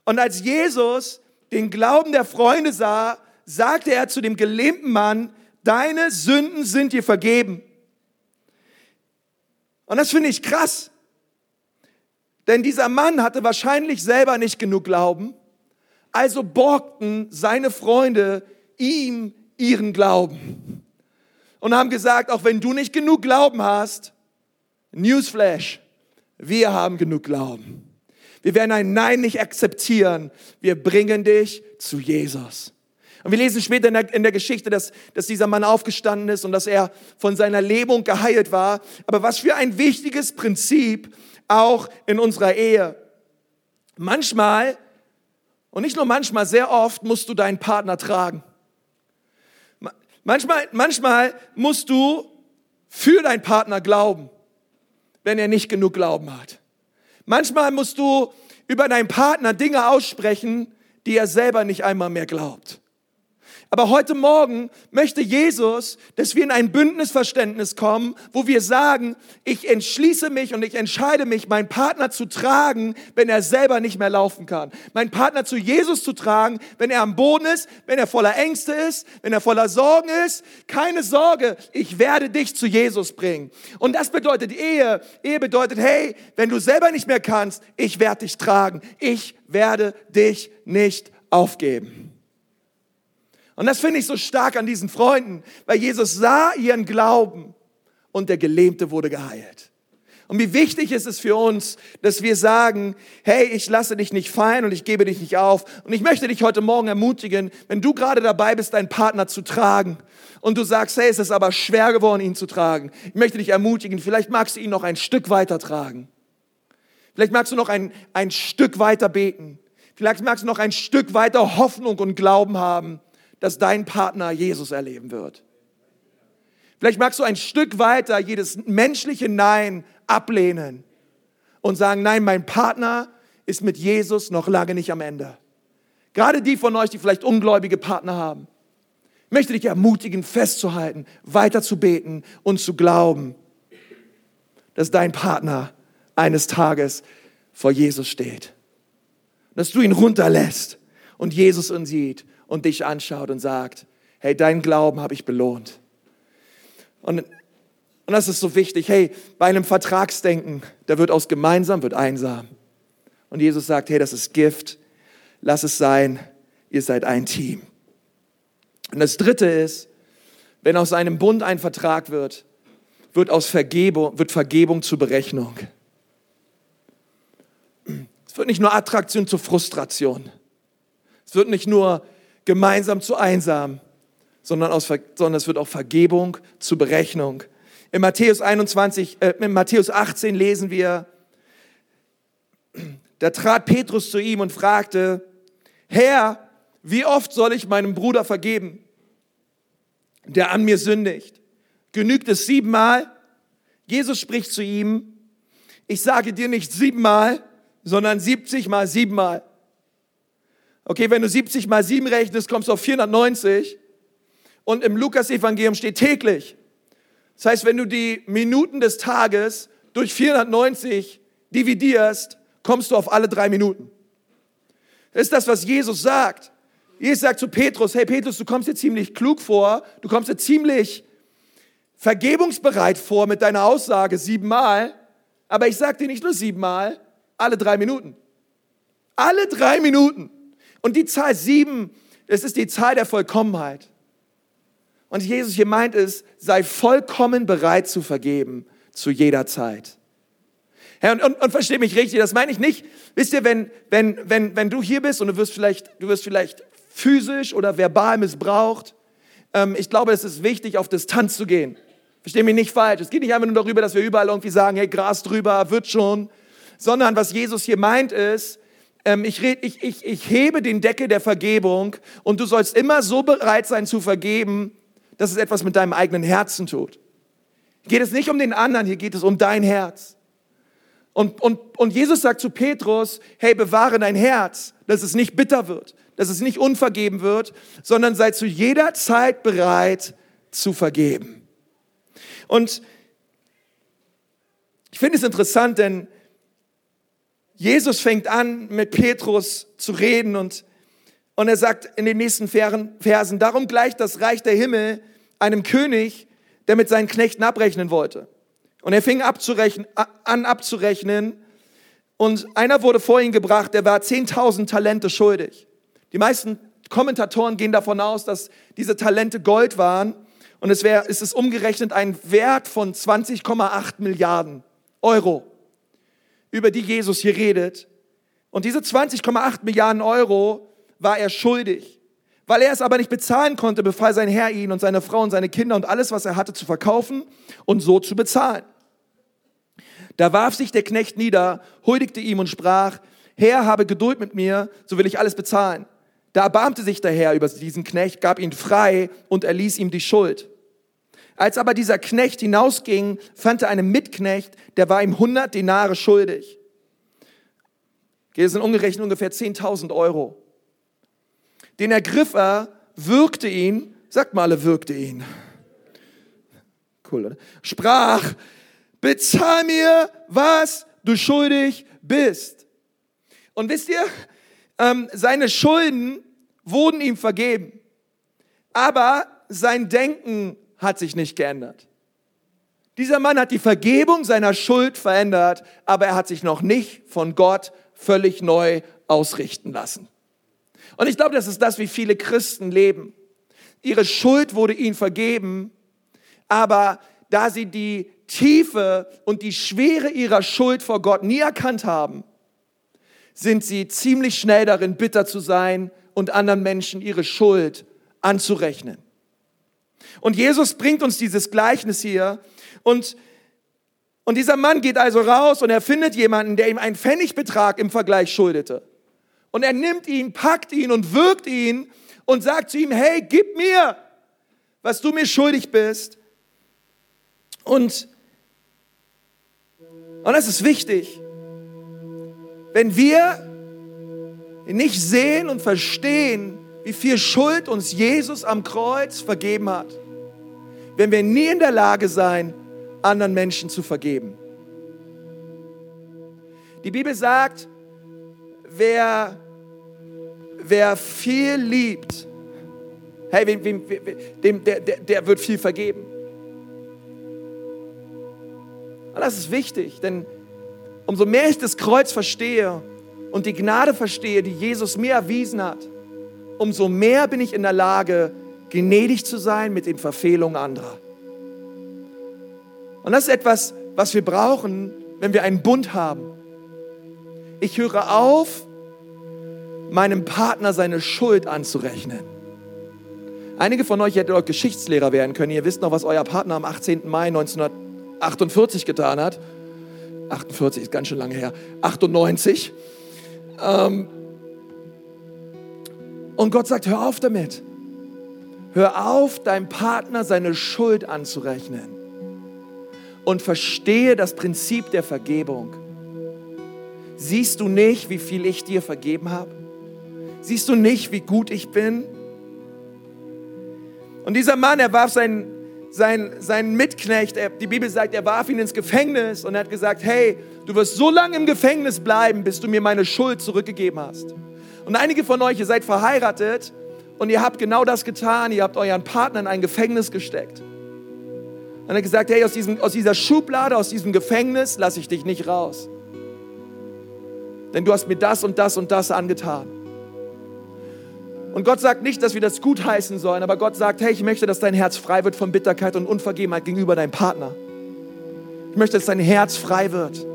S1: Und als Jesus den Glauben der Freunde sah, sagte er zu dem gelähmten Mann, deine Sünden sind dir vergeben. Und das finde ich krass. Denn dieser Mann hatte wahrscheinlich selber nicht genug Glauben, also borgten seine Freunde ihm ihren Glauben und haben gesagt, auch wenn du nicht genug Glauben hast, Newsflash, wir haben genug Glauben. Wir werden ein Nein nicht akzeptieren. Wir bringen dich zu Jesus. Und wir lesen später in der, in der, Geschichte, dass, dass dieser Mann aufgestanden ist und dass er von seiner Lähmung geheilt war. Aber was für ein wichtiges Prinzip, auch in unserer Ehe. Manchmal, und nicht nur manchmal, sehr oft musst du deinen Partner tragen. Manchmal, manchmal musst du für deinen Partner glauben, wenn er nicht genug Glauben hat. Manchmal musst du über deinen Partner Dinge aussprechen, die er selber nicht einmal mehr glaubt. Aber heute Morgen möchte Jesus, dass wir in ein Bündnisverständnis kommen, wo wir sagen, ich entschließe mich und ich entscheide mich, meinen Partner zu tragen, wenn er selber nicht mehr laufen kann. Meinen Partner zu Jesus zu tragen, wenn er am Boden ist, wenn er voller Ängste ist, wenn er voller Sorgen ist. Keine Sorge, ich werde dich zu Jesus bringen. Und das bedeutet Ehe. Ehe bedeutet, hey, wenn du selber nicht mehr kannst, ich werde dich tragen. Ich werde dich nicht aufgeben. Und das finde ich so stark an diesen Freunden, weil Jesus sah ihren Glauben und der Gelähmte wurde geheilt. Und wie wichtig ist es für uns, dass wir sagen, hey, ich lasse dich nicht fallen und ich gebe dich nicht auf. Und ich möchte dich heute Morgen ermutigen, wenn du gerade dabei bist, deinen Partner zu tragen und du sagst, hey, es ist aber schwer geworden, ihn zu tragen. Ich möchte dich ermutigen, vielleicht magst du ihn noch ein Stück weiter tragen. Vielleicht magst du noch ein, ein Stück weiter beten. Vielleicht magst du noch ein Stück weiter Hoffnung und Glauben haben dass dein Partner Jesus erleben wird. Vielleicht magst du ein Stück weiter jedes menschliche Nein ablehnen und sagen, nein, mein Partner ist mit Jesus noch lange nicht am Ende. Gerade die von euch, die vielleicht ungläubige Partner haben, möchte dich ermutigen, festzuhalten, weiter zu beten und zu glauben, dass dein Partner eines Tages vor Jesus steht. Dass du ihn runterlässt und Jesus ihn sieht und dich anschaut und sagt, hey, deinen Glauben habe ich belohnt. Und, und das ist so wichtig. Hey, bei einem Vertragsdenken, da wird aus gemeinsam, wird einsam. Und Jesus sagt, hey, das ist Gift. Lass es sein. Ihr seid ein Team. Und das dritte ist, wenn aus einem Bund ein Vertrag wird, wird aus Vergebung, wird Vergebung zur Berechnung. Es wird nicht nur Attraktion zur Frustration. Es wird nicht nur gemeinsam zu einsam, sondern, aus, sondern es wird auch Vergebung zur Berechnung. In Matthäus 21, äh, in Matthäus 18 lesen wir, da trat Petrus zu ihm und fragte, Herr, wie oft soll ich meinem Bruder vergeben, der an mir sündigt? Genügt es siebenmal? Jesus spricht zu ihm, ich sage dir nicht siebenmal, sondern 70 mal siebenmal. Okay, wenn du 70 mal sieben rechnest, kommst du auf 490. Und im Lukas-Evangelium steht täglich. Das heißt, wenn du die Minuten des Tages durch 490 dividierst, kommst du auf alle drei Minuten. Das ist das, was Jesus sagt. Jesus sagt zu Petrus, hey Petrus, du kommst dir ziemlich klug vor, du kommst dir ziemlich vergebungsbereit vor mit deiner Aussage siebenmal, aber ich sage dir nicht nur siebenmal, alle drei Minuten. Alle drei Minuten. Und die Zahl sieben, es ist die Zahl der Vollkommenheit. Und Jesus hier meint es, sei vollkommen bereit zu vergeben zu jeder Zeit. Herr, und, und, und versteh mich richtig, das meine ich nicht. Wisst ihr, wenn, wenn, wenn, wenn du hier bist und du wirst vielleicht, du wirst vielleicht physisch oder verbal missbraucht, ähm, ich glaube, es ist wichtig, auf Distanz zu gehen. Versteh mich nicht falsch. Es geht nicht einfach nur darüber, dass wir überall irgendwie sagen, hey, Gras drüber, wird schon sondern was Jesus hier meint ist, ähm, ich, red, ich, ich, ich hebe den Deckel der Vergebung und du sollst immer so bereit sein zu vergeben, dass es etwas mit deinem eigenen Herzen tut. Geht es nicht um den anderen, hier geht es um dein Herz. Und, und, und Jesus sagt zu Petrus, hey, bewahre dein Herz, dass es nicht bitter wird, dass es nicht unvergeben wird, sondern sei zu jeder Zeit bereit zu vergeben. Und ich finde es interessant, denn Jesus fängt an, mit Petrus zu reden und, und er sagt in den nächsten Versen, darum gleicht das Reich der Himmel einem König, der mit seinen Knechten abrechnen wollte. Und er fing abzurechnen, an abzurechnen und einer wurde vor ihn gebracht, der war 10.000 Talente schuldig. Die meisten Kommentatoren gehen davon aus, dass diese Talente Gold waren und es, wäre, es ist umgerechnet ein Wert von 20,8 Milliarden Euro über die Jesus hier redet. Und diese 20,8 Milliarden Euro war er schuldig. Weil er es aber nicht bezahlen konnte, befahl sein Herr ihn und seine Frau und seine Kinder und alles, was er hatte, zu verkaufen und so zu bezahlen. Da warf sich der Knecht nieder, huldigte ihm und sprach, Herr, habe Geduld mit mir, so will ich alles bezahlen. Da erbarmte sich der Herr über diesen Knecht, gab ihn frei und erließ ihm die Schuld. Als aber dieser Knecht hinausging, fand er einen Mitknecht, der war ihm 100 Denare schuldig. Das sind umgerechnet ungefähr 10.000 Euro. Den ergriff er, würgte ihn, sagt mal, er würgte ihn. Cool, oder? Sprach, bezahl mir, was du schuldig bist. Und wisst ihr, ähm, seine Schulden wurden ihm vergeben. Aber sein Denken hat sich nicht geändert. Dieser Mann hat die Vergebung seiner Schuld verändert, aber er hat sich noch nicht von Gott völlig neu ausrichten lassen. Und ich glaube, das ist das, wie viele Christen leben. Ihre Schuld wurde ihnen vergeben, aber da sie die Tiefe und die Schwere ihrer Schuld vor Gott nie erkannt haben, sind sie ziemlich schnell darin, bitter zu sein und anderen Menschen ihre Schuld anzurechnen. Und Jesus bringt uns dieses Gleichnis hier und und dieser Mann geht also raus und er findet jemanden, der ihm einen Pfennigbetrag im Vergleich schuldete. Und er nimmt ihn, packt ihn und wirkt ihn und sagt zu ihm, hey, gib mir, was du mir schuldig bist. Und, und das ist wichtig. Wenn wir nicht sehen und verstehen, wie viel Schuld uns Jesus am Kreuz vergeben hat, wenn wir nie in der Lage sein, anderen Menschen zu vergeben. Die Bibel sagt, wer, wer viel liebt, hey, wem, wem, dem, der, der, der wird viel vergeben. Und das ist wichtig, denn umso mehr ich das Kreuz verstehe und die Gnade verstehe, die Jesus mir erwiesen hat, umso mehr bin ich in der Lage, gnädig zu sein mit den Verfehlungen anderer. Und das ist etwas, was wir brauchen, wenn wir einen Bund haben. Ich höre auf, meinem Partner seine Schuld anzurechnen. Einige von euch hätten dort Geschichtslehrer werden können. Ihr wisst noch, was euer Partner am 18. Mai 1948 getan hat. 48 ist ganz schön lange her. 98. Ähm und Gott sagt, hör auf damit. Hör auf, deinem Partner seine Schuld anzurechnen. Und verstehe das Prinzip der Vergebung. Siehst du nicht, wie viel ich dir vergeben habe? Siehst du nicht, wie gut ich bin? Und dieser Mann, er warf seinen, seinen, seinen Mitknecht, er, die Bibel sagt, er warf ihn ins Gefängnis und er hat gesagt, hey, du wirst so lange im Gefängnis bleiben, bis du mir meine Schuld zurückgegeben hast. Und einige von euch, ihr seid verheiratet und ihr habt genau das getan, ihr habt euren Partner in ein Gefängnis gesteckt. Und er gesagt, hey, aus, diesem, aus dieser Schublade, aus diesem Gefängnis lasse ich dich nicht raus. Denn du hast mir das und das und das angetan. Und Gott sagt nicht, dass wir das gutheißen sollen, aber Gott sagt, hey, ich möchte, dass dein Herz frei wird von Bitterkeit und Unvergebenheit gegenüber deinem Partner. Ich möchte, dass dein Herz frei wird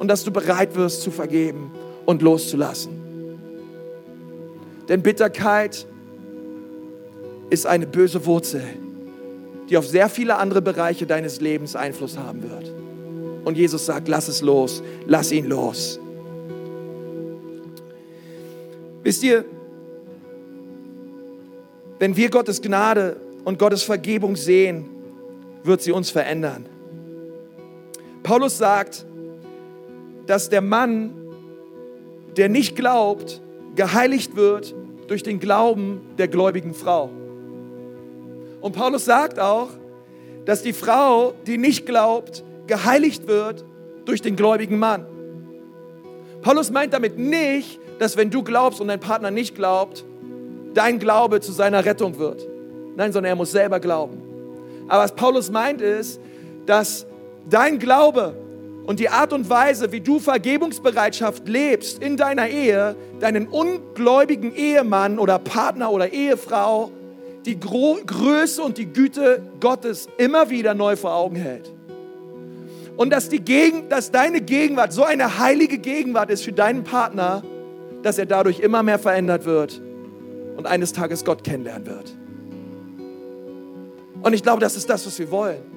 S1: und dass du bereit wirst zu vergeben und loszulassen. Denn Bitterkeit ist eine böse Wurzel, die auf sehr viele andere Bereiche deines Lebens Einfluss haben wird. Und Jesus sagt, lass es los, lass ihn los. Wisst ihr, wenn wir Gottes Gnade und Gottes Vergebung sehen, wird sie uns verändern. Paulus sagt, dass der Mann, der nicht glaubt, geheiligt wird durch den Glauben der gläubigen Frau. Und Paulus sagt auch, dass die Frau, die nicht glaubt, geheiligt wird durch den gläubigen Mann. Paulus meint damit nicht, dass wenn du glaubst und dein Partner nicht glaubt, dein Glaube zu seiner Rettung wird. Nein, sondern er muss selber glauben. Aber was Paulus meint ist, dass dein Glaube und die Art und Weise, wie du Vergebungsbereitschaft lebst in deiner Ehe, deinen ungläubigen Ehemann oder Partner oder Ehefrau die Gro Größe und die Güte Gottes immer wieder neu vor Augen hält. Und dass, die Gegend, dass deine Gegenwart so eine heilige Gegenwart ist für deinen Partner, dass er dadurch immer mehr verändert wird und eines Tages Gott kennenlernen wird. Und ich glaube, das ist das, was wir wollen.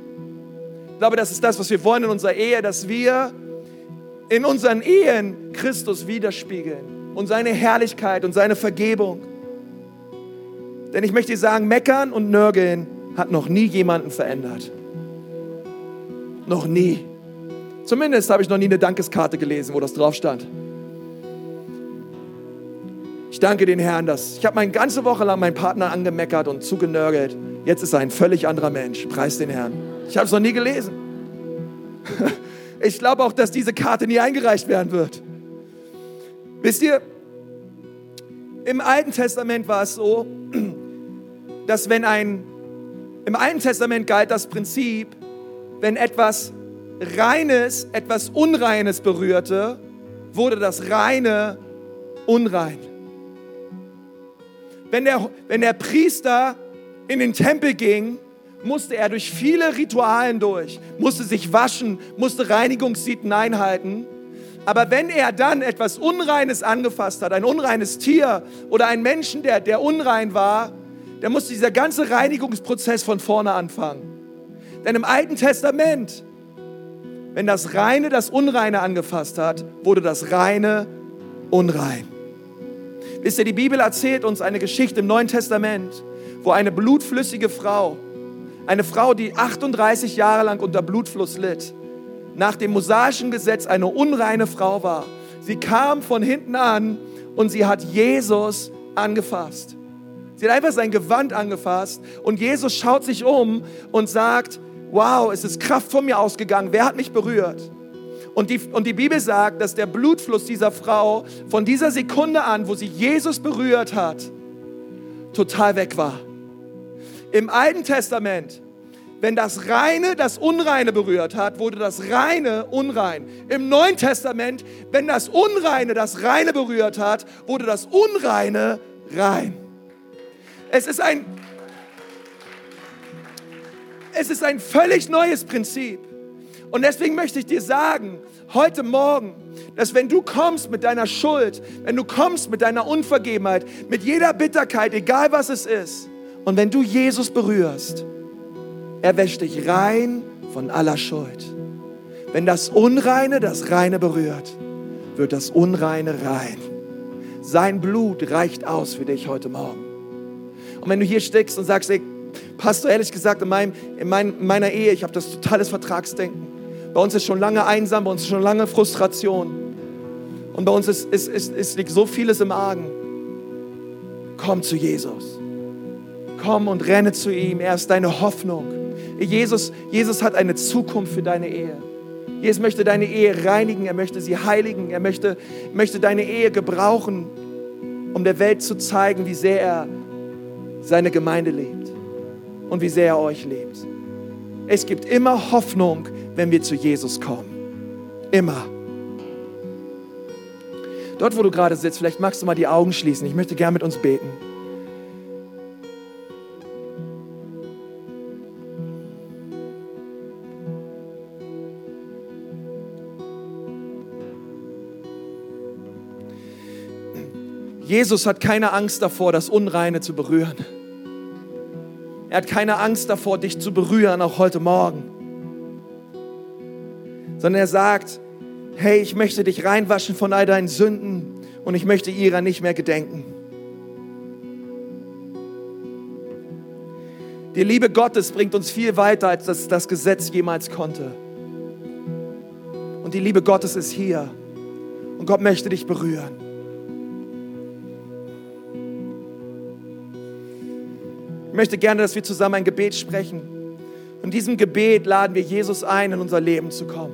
S1: Ich glaube, das ist das, was wir wollen in unserer Ehe, dass wir in unseren Ehen Christus widerspiegeln und seine Herrlichkeit und seine Vergebung. Denn ich möchte dir sagen, meckern und nörgeln hat noch nie jemanden verändert. Noch nie. Zumindest habe ich noch nie eine Dankeskarte gelesen, wo das drauf stand. Ich danke den Herrn, dass ich habe meine ganze Woche lang meinen Partner angemeckert und zugenörgelt. Jetzt ist er ein völlig anderer Mensch. Preis den Herrn. Ich habe es noch nie gelesen. Ich glaube auch, dass diese Karte nie eingereicht werden wird. Wisst ihr, im Alten Testament war es so, dass wenn ein, im Alten Testament galt das Prinzip, wenn etwas Reines etwas Unreines berührte, wurde das Reine unrein wenn der, wenn der Priester in den Tempel ging, musste er durch viele Ritualen durch, musste sich waschen, musste Reinigungssiten einhalten. Aber wenn er dann etwas Unreines angefasst hat, ein unreines Tier oder einen Menschen, der, der unrein war, dann musste dieser ganze Reinigungsprozess von vorne anfangen. Denn im Alten Testament, wenn das Reine das Unreine angefasst hat, wurde das Reine unrein. Wisst ihr, die Bibel erzählt uns eine Geschichte im Neuen Testament, wo eine blutflüssige Frau, eine Frau, die 38 Jahre lang unter Blutfluss litt, nach dem mosaischen Gesetz eine unreine Frau war. Sie kam von hinten an und sie hat Jesus angefasst. Sie hat einfach sein Gewand angefasst und Jesus schaut sich um und sagt, wow, es ist Kraft von mir ausgegangen. Wer hat mich berührt? Und die, und die Bibel sagt, dass der Blutfluss dieser Frau von dieser Sekunde an, wo sie Jesus berührt hat, total weg war. Im Alten Testament, Wenn das Reine das Unreine berührt hat, wurde das Reine unrein. Im Neuen Testament, wenn das Unreine das Reine berührt hat, wurde das Unreine rein. Es ist ein, es ist ein völlig neues Prinzip. Und deswegen möchte ich dir sagen, heute Morgen, dass wenn du kommst mit deiner Schuld, wenn du kommst mit deiner Unvergebenheit, mit jeder Bitterkeit, egal was es ist, und wenn du Jesus berührst, er wäscht dich rein von aller Schuld. Wenn das Unreine das Reine berührt, wird das Unreine rein. Sein Blut reicht aus für dich heute Morgen. Und wenn du hier steckst und sagst, ey, Pastor, ehrlich gesagt, in, meinem, in, mein, in meiner Ehe, ich habe das totales Vertragsdenken. Bei uns ist schon lange einsam, bei uns ist schon lange Frustration. Und bei uns ist, ist, ist, ist, liegt so vieles im Argen. Komm zu Jesus. Komm und renne zu ihm. Er ist deine Hoffnung. Jesus, Jesus hat eine Zukunft für deine Ehe. Jesus möchte deine Ehe reinigen, er möchte sie heiligen, er möchte, möchte deine Ehe gebrauchen, um der Welt zu zeigen, wie sehr er seine Gemeinde liebt und wie sehr er euch liebt. Es gibt immer Hoffnung, wenn wir zu Jesus kommen. Immer. Dort, wo du gerade sitzt, vielleicht magst du mal die Augen schließen. Ich möchte gern mit uns beten. Jesus hat keine Angst davor, das Unreine zu berühren. Er hat keine Angst davor, dich zu berühren, auch heute Morgen. Sondern er sagt, hey, ich möchte dich reinwaschen von all deinen Sünden und ich möchte ihrer nicht mehr gedenken. Die Liebe Gottes bringt uns viel weiter, als das, das Gesetz jemals konnte. Und die Liebe Gottes ist hier. Und Gott möchte dich berühren. Ich möchte gerne, dass wir zusammen ein Gebet sprechen. In diesem Gebet laden wir Jesus ein, in unser Leben zu kommen.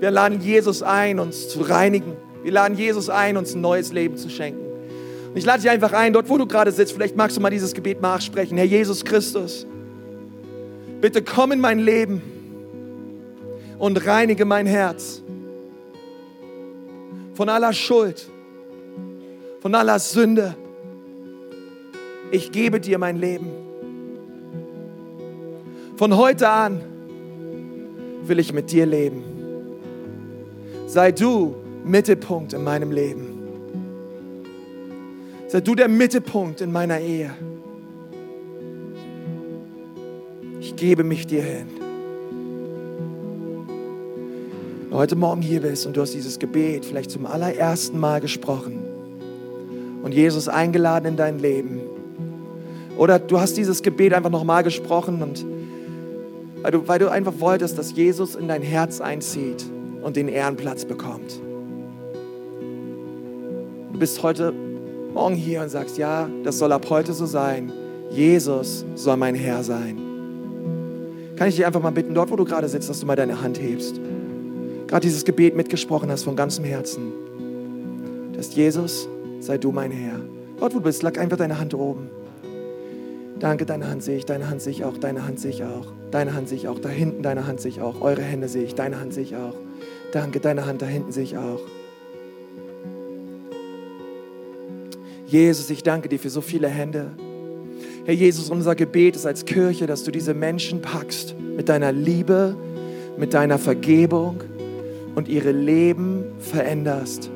S1: Wir laden Jesus ein, uns zu reinigen. Wir laden Jesus ein, uns ein neues Leben zu schenken. Und ich lade dich einfach ein, dort wo du gerade sitzt, vielleicht magst du mal dieses Gebet nachsprechen. Herr Jesus Christus, bitte komm in mein Leben und reinige mein Herz von aller Schuld, von aller Sünde ich gebe dir mein Leben. Von heute an will ich mit dir leben. Sei du Mittelpunkt in meinem Leben. Sei du der Mittelpunkt in meiner Ehe. Ich gebe mich dir hin. Wenn du heute Morgen hier bist und du hast dieses Gebet vielleicht zum allerersten Mal gesprochen und Jesus eingeladen in dein Leben, oder du hast dieses Gebet einfach nochmal gesprochen und weil du, weil du einfach wolltest, dass Jesus in dein Herz einzieht und den Ehrenplatz bekommt. Du bist heute Morgen hier und sagst, ja, das soll ab heute so sein. Jesus soll mein Herr sein. Kann ich dich einfach mal bitten, dort wo du gerade sitzt, dass du mal deine Hand hebst. Gerade dieses Gebet mitgesprochen hast von ganzem Herzen. Dass Jesus, sei du mein Herr. Dort wo du bist, lag einfach deine Hand oben. Danke, deine Hand sehe ich, deine Hand sehe ich auch, deine Hand sehe ich auch, deine Hand sehe ich auch, da hinten deine Hand sehe ich auch, eure Hände sehe ich, deine Hand sehe ich auch. Danke, deine Hand da hinten sehe ich auch. Jesus, ich danke dir für so viele Hände. Herr Jesus, unser Gebet ist als Kirche, dass du diese Menschen packst mit deiner Liebe, mit deiner Vergebung und ihre Leben veränderst.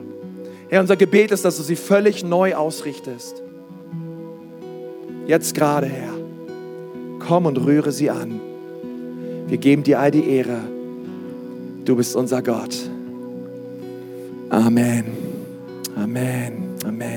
S1: Herr, unser Gebet ist, dass du sie völlig neu ausrichtest. Jetzt gerade, Herr. Komm und rühre sie an. Wir geben dir all die Ehre. Du bist unser Gott. Amen. Amen. Amen.